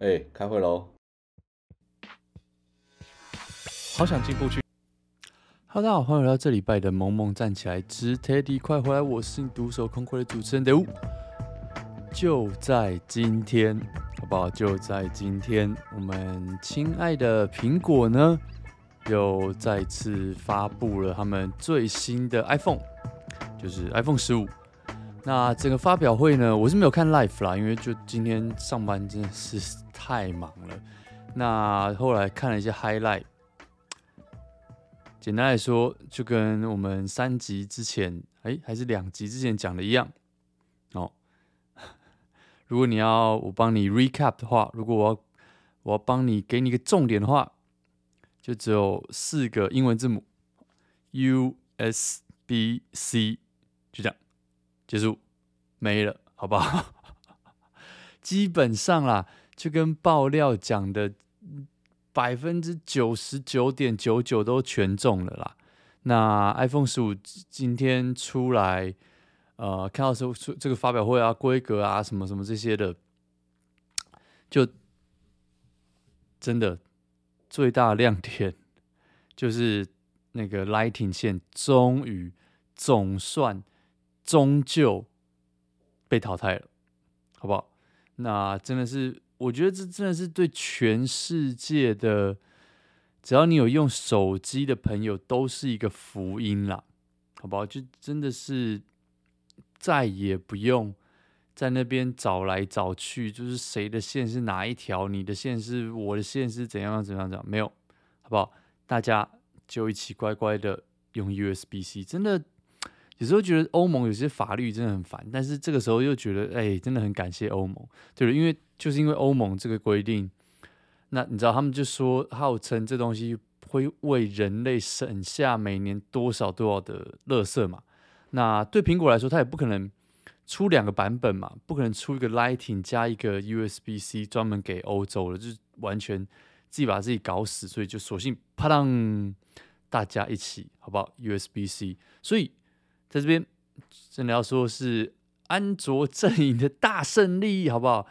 哎、欸，开会喽！好想进步去。Hello，，大家好，欢迎来到这礼拜的《萌萌站起来之 Teddy 快回来》，我是你独守空闺的主持人德乌。就在今天，好不好？就在今天，我们亲爱的苹果呢，又再次发布了他们最新的 iPhone，就是 iPhone 十五。那整个发表会呢，我是没有看 live 啦，因为就今天上班真的是太忙了。那后来看了一些 highlight，简单来说，就跟我们三集之前，哎，还是两集之前讲的一样。哦，如果你要我帮你 recap 的话，如果我要我要帮你给你一个重点的话，就只有四个英文字母，U S B C，就这样。结束，没了，好不好？基本上啦，就跟爆料讲的百分之九十九点九九都全中了啦。那 iPhone 十五今天出来，呃，看到说出这个发表会啊，规格啊，什么什么这些的，就真的最大亮点就是那个 Lighting 线终于总算。终究被淘汰了，好不好？那真的是，我觉得这真的是对全世界的，只要你有用手机的朋友，都是一个福音啦，好不好？就真的是再也不用在那边找来找去，就是谁的线是哪一条，你的线是我的线是怎样怎样怎样，没有，好不好？大家就一起乖乖的用 USB-C，真的。有时候觉得欧盟有些法律真的很烦，但是这个时候又觉得，哎，真的很感谢欧盟，对，因为就是因为欧盟这个规定，那你知道他们就说号称这东西会为人类省下每年多少多少的垃圾嘛。那对苹果来说，它也不可能出两个版本嘛，不可能出一个 Lighting 加一个 USB-C 专门给欧洲的，就是完全自己把自己搞死，所以就索性啪当，大家一起好不好？USB-C，所以。在这边真的要说是安卓阵营的大胜利，好不好？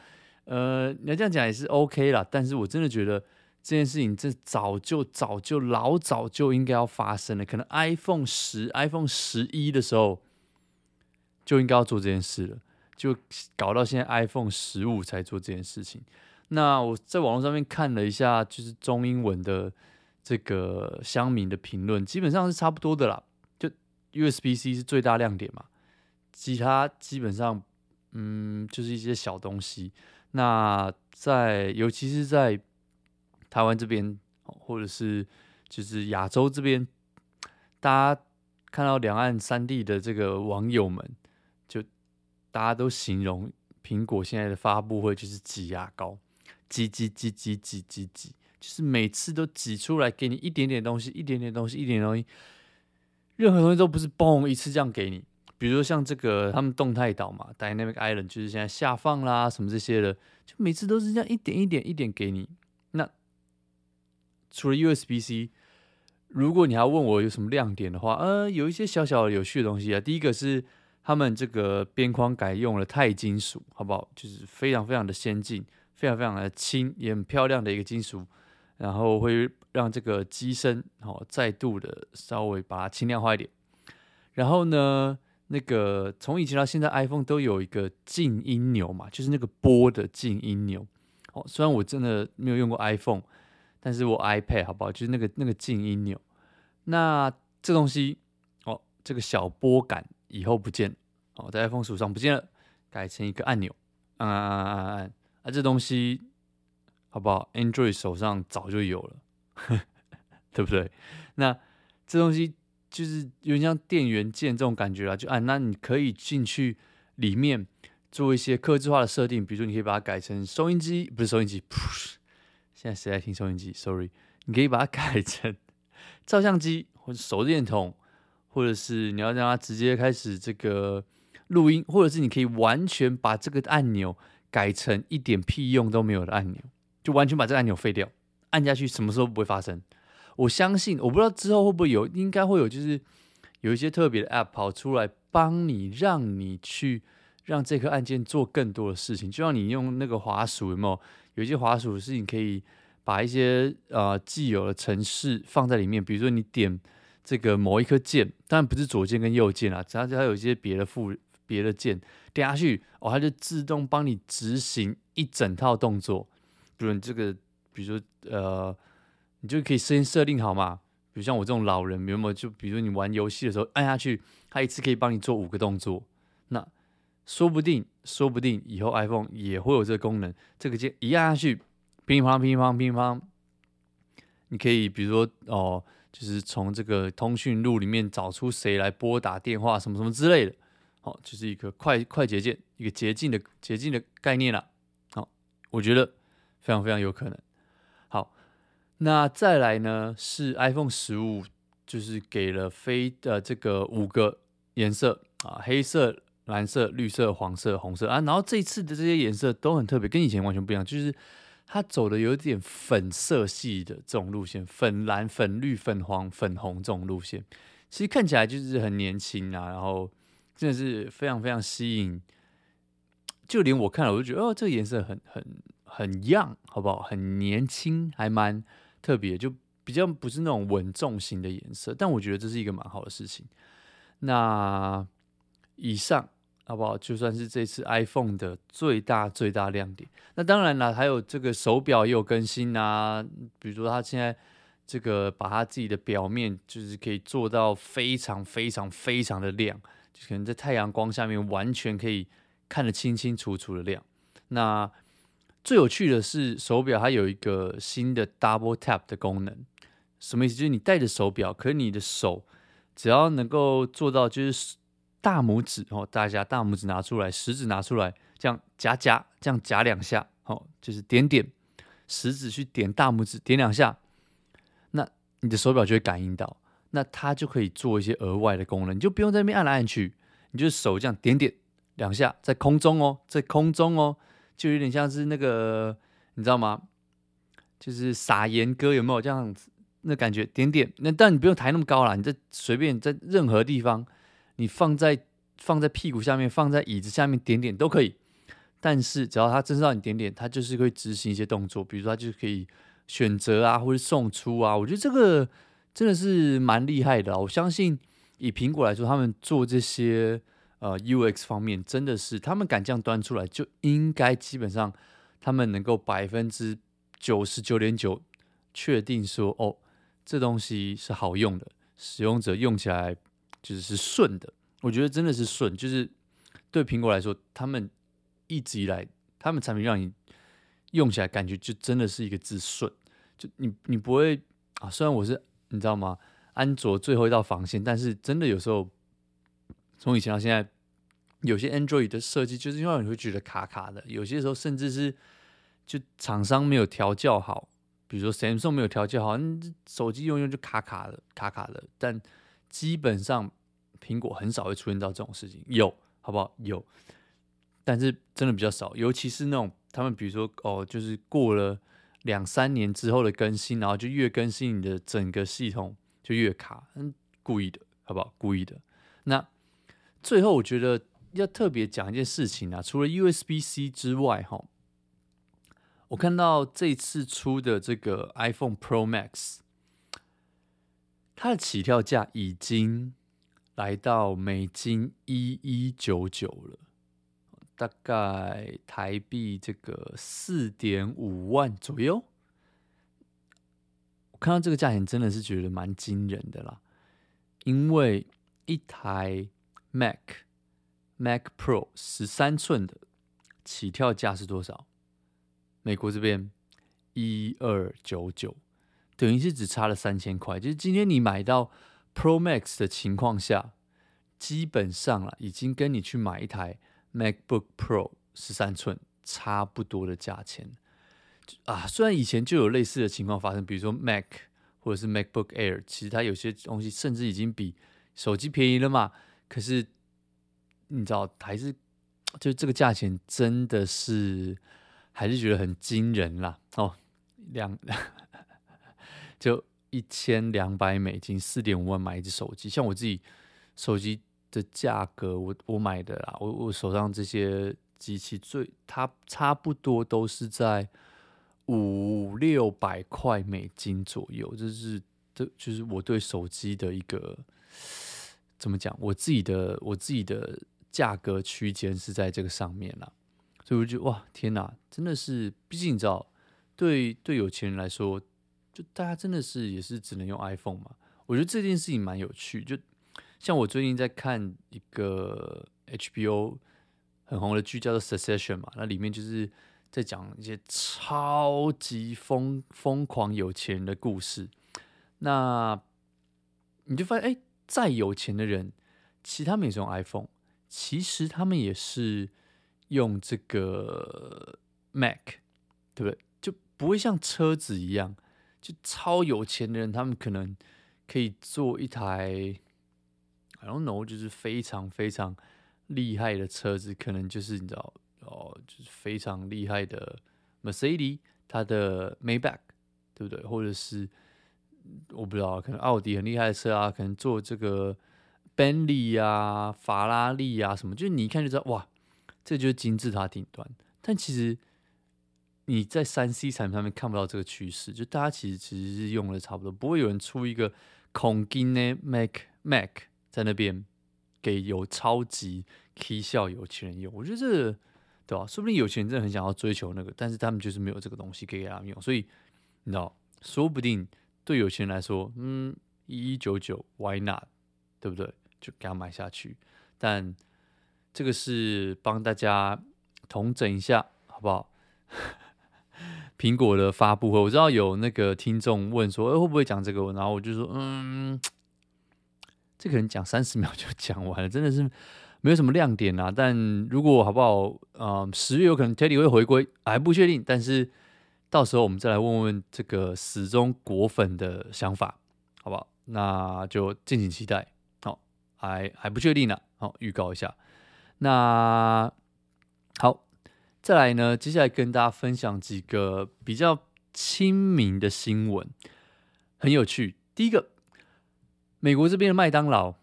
呃，你要这样讲也是 OK 啦。但是我真的觉得这件事情这早就早就老早就应该要发生了。可能 iPhone 十、iPhone 十一的时候就应该要做这件事了，就搞到现在 iPhone 十五才做这件事情。那我在网络上面看了一下，就是中英文的这个乡民的评论，基本上是差不多的啦。USB-C 是最大亮点嘛，其他基本上，嗯，就是一些小东西。那在尤其是在台湾这边，或者是就是亚洲这边，大家看到两岸三地的这个网友们，就大家都形容苹果现在的发布会就是挤牙膏，挤挤挤挤挤挤挤，就是每次都挤出来给你一点点东西，一点点东西，一点东西。任何东西都不是嘣一次这样给你，比如说像这个他们动态岛嘛，Dynamic Island 就是现在下放啦什么这些的，就每次都是这样一点一点一点给你。那除了 USB-C，如果你要问我有什么亮点的话，呃，有一些小小的有趣的东西啊。第一个是他们这个边框改用了钛金属，好不好？就是非常非常的先进，非常非常的轻，也很漂亮的一个金属。然后会让这个机身好再度的稍微把它轻量化一点。然后呢，那个从以前到现在，iPhone 都有一个静音钮嘛，就是那个拨的静音钮。哦，虽然我真的没有用过 iPhone，但是我 iPad 好不好？就是那个那个静音钮。那这东西哦，这个小拨杆以后不见了哦，在 iPhone 十五上不见了，改成一个按钮，按按按按按，啊，这东西。好不好？Android 手上早就有了，对不对？那这东西就是有点像电源键这种感觉啦，就按，那你可以进去里面做一些客制化的设定，比如说你可以把它改成收音机，不是收音机，现在谁在听收音机？Sorry，你可以把它改成照相机或者手电筒，或者是你要让它直接开始这个录音，或者是你可以完全把这个按钮改成一点屁用都没有的按钮。就完全把这个按钮废掉，按下去什么时候不会发生？我相信，我不知道之后会不会有，应该会有，就是有一些特别的 App 跑出来帮你，让你去让这颗按键做更多的事情。就像你用那个滑鼠，有没有？有一些滑鼠是你可以把一些呃既有的程式放在里面，比如说你点这个某一颗键，当然不是左键跟右键啊，只要它有一些别的副别的键点下去，哦，它就自动帮你执行一整套动作。比如你这个，比如说呃，你就可以先设定好嘛。比如像我这种老人，有没有？就比如你玩游戏的时候按下去，它一次可以帮你做五个动作。那说不定，说不定以后 iPhone 也会有这个功能。这个键一按下去，乒乓乒乓乒乓，你可以比如说哦，就是从这个通讯录里面找出谁来拨打电话，什么什么之类的。哦，就是一个快快捷键，一个捷径的捷径的概念了。好，我觉得非常非常有可能。好那再来呢？是 iPhone 十五，就是给了非呃这个五个颜色啊，黑色、蓝色、绿色、黄色、红色啊。然后这一次的这些颜色都很特别，跟以前完全不一样，就是它走的有点粉色系的这种路线，粉蓝、粉绿、粉黄、粉红这种路线，其实看起来就是很年轻啊，然后真的是非常非常吸引，就连我看了我就觉得哦，这个颜色很很很 young，好不好？很年轻，还蛮。特别就比较不是那种稳重型的颜色，但我觉得这是一个蛮好的事情。那以上好不好？就算是这次 iPhone 的最大最大亮点。那当然了，还有这个手表也有更新啊，比如说它现在这个把它自己的表面就是可以做到非常非常非常的亮，就可能在太阳光下面完全可以看得清清楚楚的亮。那最有趣的是手表，它有一个新的 Double Tap 的功能，什么意思？就是你戴着手表，可是你的手只要能够做到，就是大拇指哦，大家大拇指拿出来，食指拿出来，这样夹夹，这样夹两下，哦，就是点点，食指去点大拇指，点两下，那你的手表就会感应到，那它就可以做一些额外的功能，你就不用在那边按来按去，你就手这样点点两下，在空中哦，在空中哦。就有点像是那个，你知道吗？就是撒盐歌有没有这样子？那感觉点点，那但你不用抬那么高啦，你在随便在任何地方，你放在放在屁股下面，放在椅子下面点点都可以。但是只要它真让你点点，它就是会执行一些动作，比如说它就可以选择啊，或者送出啊。我觉得这个真的是蛮厉害的。我相信以苹果来说，他们做这些。呃，UX 方面真的是他们敢这样端出来，就应该基本上他们能够百分之九十九点九确定说，哦，这东西是好用的，使用者用起来就是顺的。我觉得真的是顺，就是对苹果来说，他们一直以来他们产品让你用起来感觉就真的是一个字顺，就你你不会啊。虽然我是你知道吗？安卓最后一道防线，但是真的有时候。从以前到现在，有些 Android 的设计就是因为你会觉得卡卡的，有些时候甚至是就厂商没有调教好，比如说 Samsung 没有调教好，手机用用就卡卡的，卡卡的。但基本上苹果很少会出现到这种事情，有好不好？有，但是真的比较少，尤其是那种他们比如说哦，就是过了两三年之后的更新，然后就越更新你的整个系统就越卡，嗯，故意的，好不好？故意的，那。最后，我觉得要特别讲一件事情啊，除了 USB-C 之外，哈，我看到这次出的这个 iPhone Pro Max，它的起跳价已经来到美金一一九九了，大概台币这个四点五万左右。我看到这个价钱真的是觉得蛮惊人的啦，因为一台。Mac Mac Pro 十三寸的起跳价是多少？美国这边一二九九，等于是只差了三千块。就是今天你买到 Pro Max 的情况下，基本上了已经跟你去买一台 MacBook Pro 十三寸差不多的价钱啊。虽然以前就有类似的情况发生，比如说 Mac 或者是 MacBook Air，其实它有些东西甚至已经比手机便宜了嘛。可是你知道，还是就这个价钱真的是还是觉得很惊人啦哦，两 就一千两百美金，四点五万买一只手机。像我自己手机的价格，我我买的啦，我我手上这些机器最它差不多都是在五六百块美金左右，这是这就是我对手机的一个怎么讲？我自己的我自己的价格区间是在这个上面啦，所以我就觉得哇天哪，真的是，毕竟你知道，对对有钱人来说，就大家真的是也是只能用 iPhone 嘛。我觉得这件事情蛮有趣，就像我最近在看一个 HBO 很红的剧，叫做《Succession》嘛，那里面就是在讲一些超级疯疯狂有钱人的故事。那你就发现，哎，再有钱的人，其实他们也是用 iPhone，其实他们也是用这个 Mac，对不对？就不会像车子一样，就超有钱的人，他们可能。可以做一台，I don't know，就是非常非常厉害的车子，可能就是你知道哦，就是非常厉害的 Mercedes，它的 Maybach，对不对？或者是我不知道，可能奥迪很厉害的车啊，可能做这个 Bentley 啊、法拉利啊什么，就是你一看就知道，哇，这就是金字塔顶端。但其实你在三 C 产品上面看不到这个趋势，就大家其实其实是用的差不多，不会有人出一个。孔金的 Mac Mac 在那边给有超级 K 笑有钱人用，我觉得这个对吧？说不定有钱人真的很想要追求那个，但是他们就是没有这个东西可以给他们用，所以你知道，说不定对有钱人来说，嗯，一一九九 Why not？对不对？就给他买下去。但这个是帮大家统整一下，好不好？苹果的发布会，我知道有那个听众问说，欸，会不会讲这个？然后我就说，嗯，这可能讲三十秒就讲完了，真的是没有什么亮点啊。但如果好不好，呃，十月有可能 Teddy 会回归，还不确定。但是到时候我们再来问问这个死忠果粉的想法，好不好？那就敬请期待。好，还还不确定呢。好，预告一下。那好。再来呢，接下来跟大家分享几个比较亲民的新闻，很有趣。第一个，美国这边的麦当劳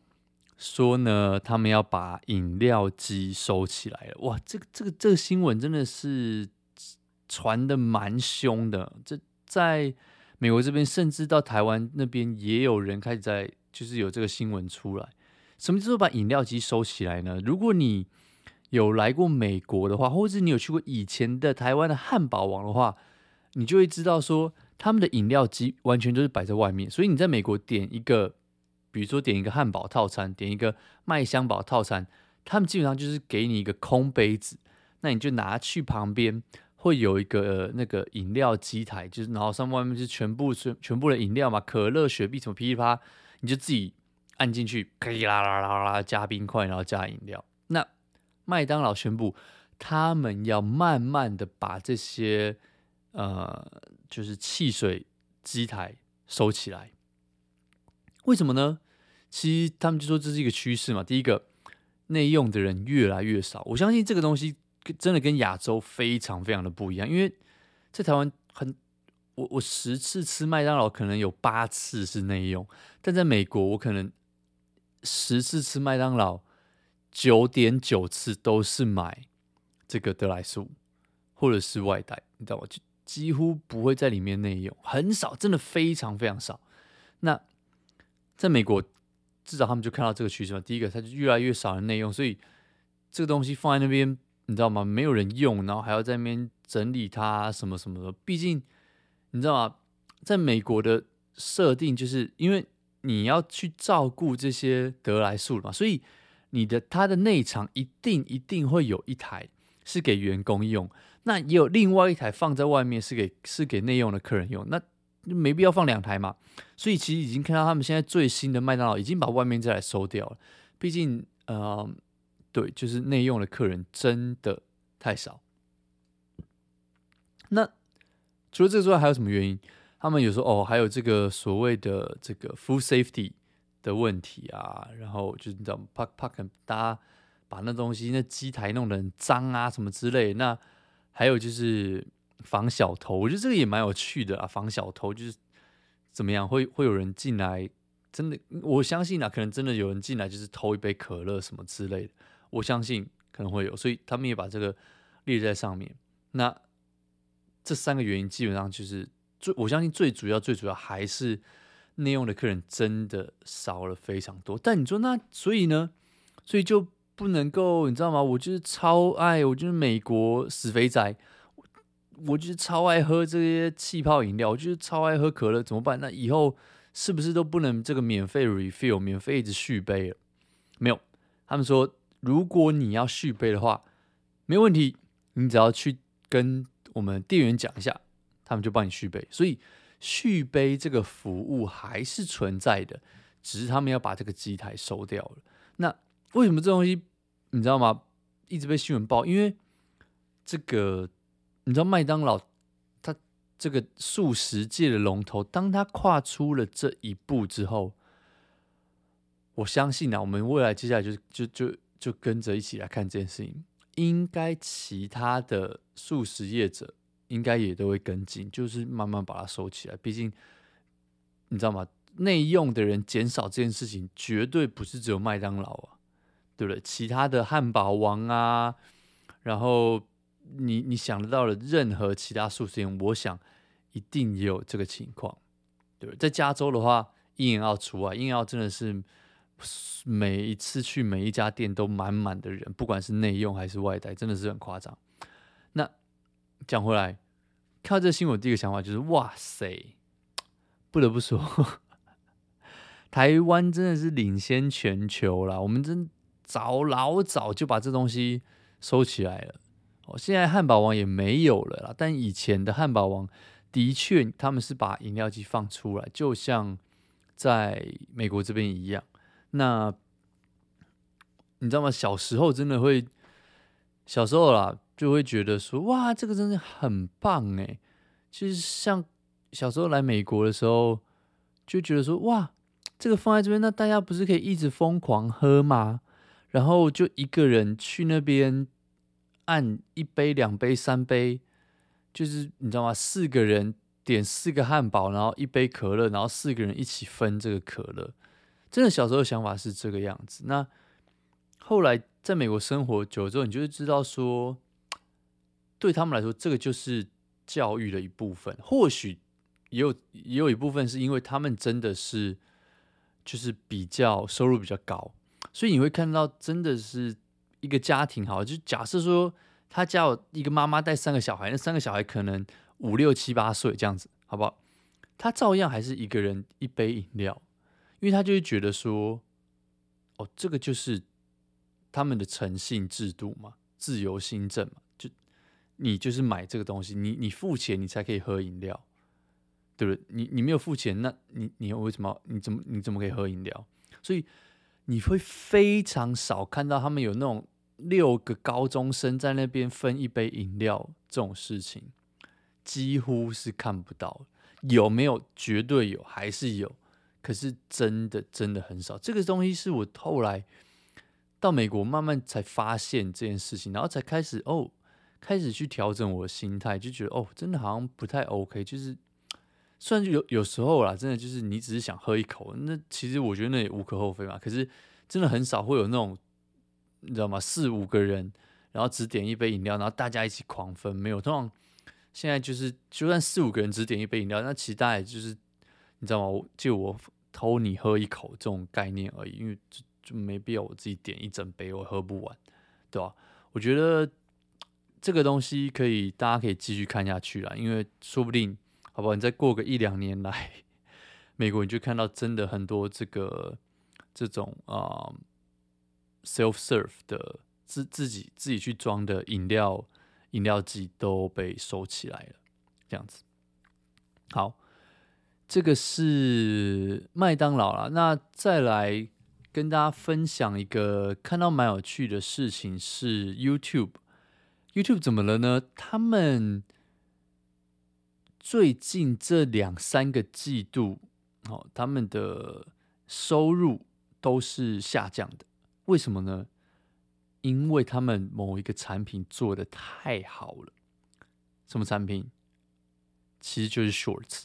说呢，他们要把饮料机收起来了。哇，这个这个这个新闻真的是传得蛮凶的。这在美国这边，甚至到台湾那边，也有人开始在就是有这个新闻出来。什么叫做把饮料机收起来呢？如果你有来过美国的话，或者是你有去过以前的台湾的汉堡王的话，你就会知道说，他们的饮料机完全都是摆在外面。所以你在美国点一个，比如说点一个汉堡套餐，点一个麦香堡套餐，他们基本上就是给你一个空杯子，那你就拿去旁边，会有一个、那个饮料机台，就是然后上面外面是全部全全部的饮料嘛，可乐、雪碧什么噼里啪，你就自己按进去，可以啦啦啦啦啦加冰块，然后加饮料。那麦当劳宣布，他们要慢慢的把这些呃，就是汽水机台收起来。为什么呢？其实他们就说这是一个趋势嘛。第一个，内用的人越来越少。我相信这个东西真的跟亚洲非常非常的不一样。因为在台湾很，我我十次吃麦当劳可能有八次是内用，但在美国我可能十次吃麦当劳。九点九次都是买这个得来速，或者是外带，你知道吗？就几乎不会在里面内用，很少，真的非常非常少。那在美国，至少他们就看到这个趋势嘛。第一个，它就越来越少的内用，所以这个东西放在那边，你知道吗？没有人用，然后还要在那边整理它什么什么的。毕竟你知道吗？在美国的设定，就是因为你要去照顾这些得来速嘛，所以。你的它的内场一定一定会有一台是给员工用，那也有另外一台放在外面是给是给内用的客人用，那就没必要放两台嘛。所以其实已经看到他们现在最新的麦当劳已经把外面这台收掉了，毕竟呃，对，就是内用的客人真的太少。那除了这个之外，还有什么原因？他们有时候哦，还有这个所谓的这个 food safety。的问题啊，然后就是你知道，怕怕可能大家把那东西那机台弄得很脏啊，什么之类。那还有就是防小偷，我觉得这个也蛮有趣的啊。防小偷就是怎么样，会会有人进来真的，我相信啊，可能真的有人进来就是偷一杯可乐什么之类的，我相信可能会有，所以他们也把这个列在上面。那这三个原因基本上就是最，我相信最主要、最主要还是内用的客人真的少了非常多。但你说那所以呢？所以就不能够，你知道吗？我就是超爱，我就是美国死肥仔。我就是超爱喝这些气泡饮料，我就是超爱喝可乐，怎么办？那以后是不是都不能这个免费 refill，免费一直续杯了？没有，他们说如果你要续杯的话，没问题，你只要去跟我们店员讲一下，他们就帮你续杯。所以续杯这个服务还是存在的，只是他们要把这个机台收掉了。那为什么这东西你知道吗？一直被新闻报，因为这个。你知道麦当劳，它这个速食界的龙头，当他跨出了这一步之后，我相信啊，我们未来接下来就就就就跟着一起来看这件事情，应该其他的素食业者应该也都会跟进，就是慢慢把它收起来。毕竟你知道吗？内用的人减少这件事情，绝对不是只有麦当劳啊，对不对？其他的汉堡王啊，然后。你你想得到的任何其他素食店，我想一定也有这个情况，对不对？在加州的话，In-N-Out 除外，In-N-Out 真的是每一次去每一家店都满满的人，不管是内用还是外带，真的是很夸张。那讲回来，看到这新闻，第一个想法就是：哇塞，不得不说，台湾真的是领先全球了。我们真早老早就把这东西收起来了。哦，现在汉堡王也没有了啦，但以前的汉堡王的确，他们是把饮料机放出来，就像在美国这边一样。那你知道吗？小时候真的会，小时候啦，就会觉得说，哇，这个真的很棒诶。其实像小时候来美国的时候，就觉得说，哇，这个放在这边，那大家不是可以一直疯狂喝吗？然后就一个人去那边。按一杯、两杯、三杯，就是你知道吗？四个人点四个汉堡，然后一杯可乐，然后四个人一起分这个可乐。真的小时候的想法是这个样子。那后来在美国生活久了之后，你就会知道说，对他们来说，这个就是教育的一部分。或许也有也有一部分是因为他们真的是就是比较收入比较高，所以你会看到真的是。一个家庭好，就假设说他家有一个妈妈带三个小孩，那三个小孩可能五六七八岁这样子，好不好？他照样还是一个人一杯饮料，因为他就会觉得说，哦，这个就是他们的诚信制度嘛，自由新政嘛，就你就是买这个东西，你你付钱你才可以喝饮料，对不对？你你没有付钱，那你你为什么你怎么你怎么可以喝饮料？所以你会非常少看到他们有那种。六个高中生在那边分一杯饮料这种事情，几乎是看不到。有没有？绝对有，还是有。可是真的真的很少。这个东西是我后来到美国慢慢才发现这件事情，然后才开始哦，开始去调整我的心态，就觉得哦，真的好像不太 OK。就是虽然就有有时候啦，真的就是你只是想喝一口，那其实我觉得那也无可厚非嘛。可是真的很少会有那种。你知道吗？四五个人，然后只点一杯饮料，然后大家一起狂分，没有。通常现在就是，就算四五个人只点一杯饮料，那其实大家也就是，你知道吗？就我偷你喝一口这种概念而已，因为就就没必要我自己点一整杯，我喝不完，对吧？我觉得这个东西可以，大家可以继续看下去啦，因为说不定，好不好？你再过个一两年来，美国你就看到真的很多这个这种啊。self-serve 的自自己自己去装的饮料饮料机都被收起来了，这样子。好，这个是麦当劳啦。那再来跟大家分享一个看到蛮有趣的事情是 YouTube。YouTube 怎么了呢？他们最近这两三个季度，哦，他们的收入都是下降的。为什么呢？因为他们某一个产品做得太好了。什么产品？其实就是 Shorts。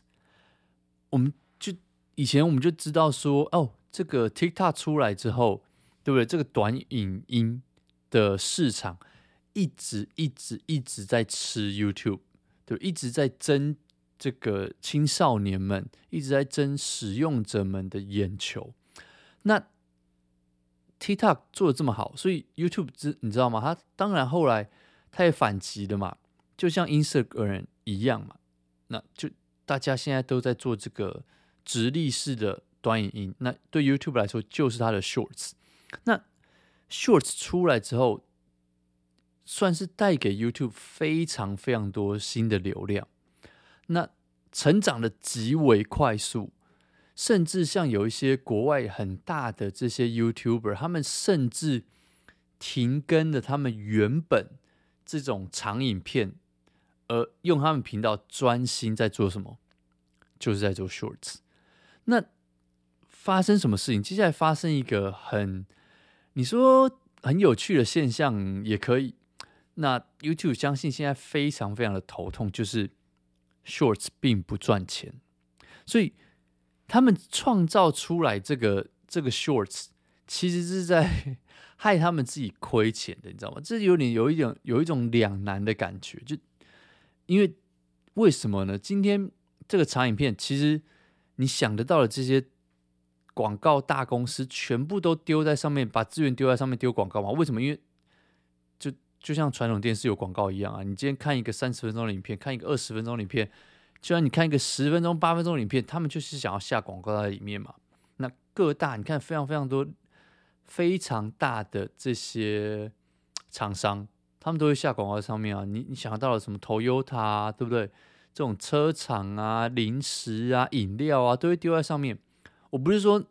我们就以前我们就知道说，哦，这个 TikTok 出来之后，对不对？这个短影音的市场一直一直一直在吃 YouTube，对，一直在争这个青少年们，一直在争使用者们的眼球。那 TikTok 做的这么好，所以 YouTube 知你知道吗？他当然后来他也反击的嘛，就像 Instagram 一样嘛。那就大家现在都在做这个直立式的短影音，那对 YouTube 来说就是它的 Shorts。那 Shorts 出来之后，算是带给 YouTube 非常非常多新的流量，那成长的极为快速。甚至像有一些国外很大的这些 YouTuber，他们甚至停更了他们原本这种长影片，而用他们频道专心在做什么？就是在做 Shorts。那发生什么事情？接下来发生一个很，你说很有趣的现象也可以。那 YouTube 相信现在非常非常的头痛，就是 Shorts 并不赚钱，所以。他们创造出来这个这个 shorts，其实是在 害他们自己亏钱的，你知道吗？这有点有一种有一种两难的感觉，就因为为什么呢？今天这个长影片，其实你想得到的这些广告大公司，全部都丢在上面，把资源丢在上面丢广告嘛？为什么？因为就就像传统电视有广告一样啊！你今天看一个三十分钟的影片，看一个二十分钟的影片。就像你看一个十分钟、八分钟的影片，他们就是想要下广告在里面嘛。那各大你看非常非常多、非常大的这些厂商，他们都会下广告在上面啊。你你想到了什么？Toyota，对不对？这种车厂啊、零食啊、饮料啊，都会丢在上面。我不是说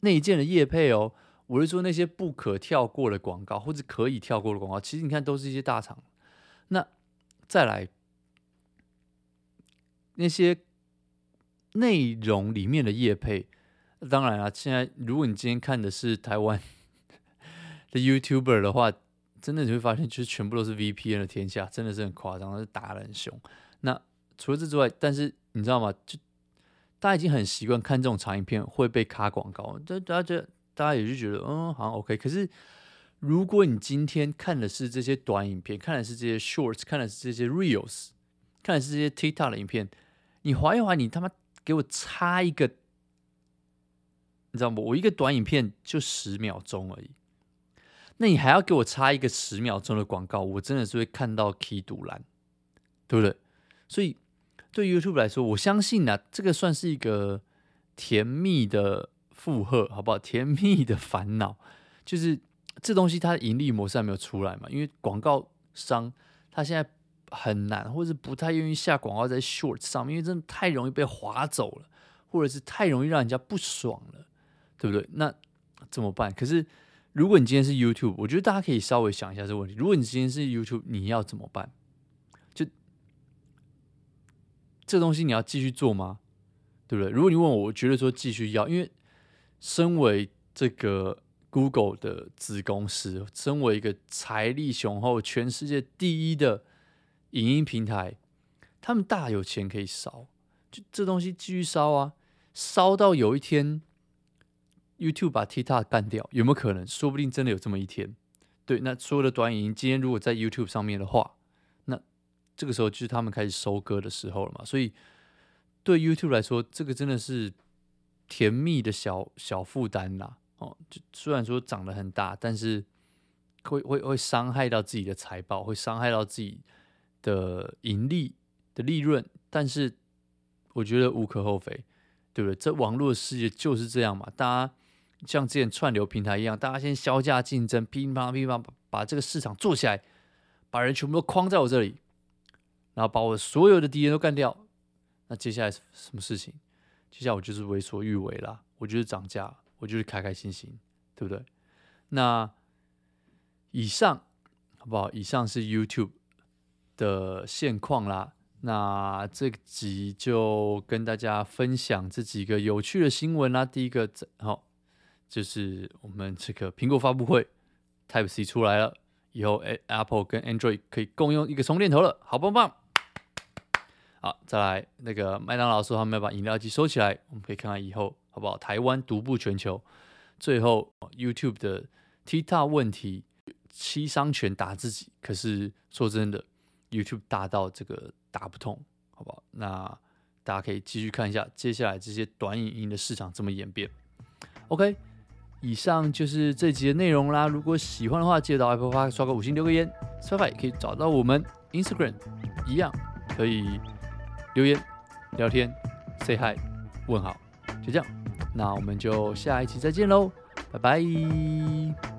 那一件的业配哦，我是说那些不可跳过的广告，或者可以跳过的广告。其实你看，都是一些大厂。那再来。那些内容里面的业配，当然了，现在如果你今天看的是台湾 的 YouTuber 的话，真的你会发现，就是全部都是 VPN 的天下，真的是很夸张，是打得很凶。那除了这之外，但是你知道吗？就大家已经很习惯看这种长影片会被卡广告，大家觉得大家也就觉得，嗯，好像 OK。可是如果你今天看的是这些短影片，看的是这些 Shorts，看的是这些 Reels，看的是这些 TikTok 的影片。你划一划，你他妈给我插一个，你知道吗？我一个短影片就十秒钟而已，那你还要给我插一个十秒钟的广告，我真的是会看到气赌烂，对不对？所以对 YouTube 来说，我相信呢、啊，这个算是一个甜蜜的负荷，好不好？甜蜜的烦恼，就是这东西它的盈利模式还没有出来嘛，因为广告商他现在。很难，或者是不太愿意下广告在 Short 上面，因为真的太容易被划走了，或者是太容易让人家不爽了，对不对？那怎么办？可是如果你今天是 YouTube，我觉得大家可以稍微想一下这个问题。如果你今天是 YouTube，你要怎么办？就这东西你要继续做吗？对不对？如果你问我，我觉得说继续要，因为身为这个 Google 的子公司，身为一个财力雄厚、全世界第一的。影音平台，他们大有钱可以烧，就这东西继续烧啊，烧到有一天，YouTube 把 TikTok 干掉，有没有可能？说不定真的有这么一天。对，那所有的短影音今天如果在 YouTube 上面的话，那这个时候就是他们开始收割的时候了嘛。所以对 YouTube 来说，这个真的是甜蜜的小小负担啦。哦，就虽然说长得很大，但是会会会伤害到自己的财报，会伤害到自己。的盈利的利润，但是我觉得无可厚非，对不对？这网络世界就是这样嘛，大家像之前串流平台一样，大家先削价竞争，乒乓乒乓把这个市场做起来，把人全部都框在我这里，然后把我所有的敌人都干掉。那接下来什么事情？接下来我就是为所欲为啦，我就是涨价，我就是开开心心，对不对？那以上好不好？以上是 YouTube。的现况啦，那这集就跟大家分享这几个有趣的新闻啦。第一个，好，就是我们这个苹果发布会，Type C 出来了，以后 Apple 跟 Android 可以共用一个充电头了，好棒棒！好，再来那个麦当劳说他们要把饮料机收起来，我们可以看看以后好不好？台湾独步全球。最后，YouTube 的 TikTok 问题，七伤拳打自己。可是说真的，YouTube 大到这个打不通，好不好？那大家可以继续看一下接下来这些短影音的市场怎么演变。OK，以上就是这集的内容啦。如果喜欢的话，记得到 Apple Park 刷个五星留个言，Spotify 也可以找到我们 Instagram 一样可以留言聊天 say hi 问好，就这样。那我们就下一期再见喽，拜拜。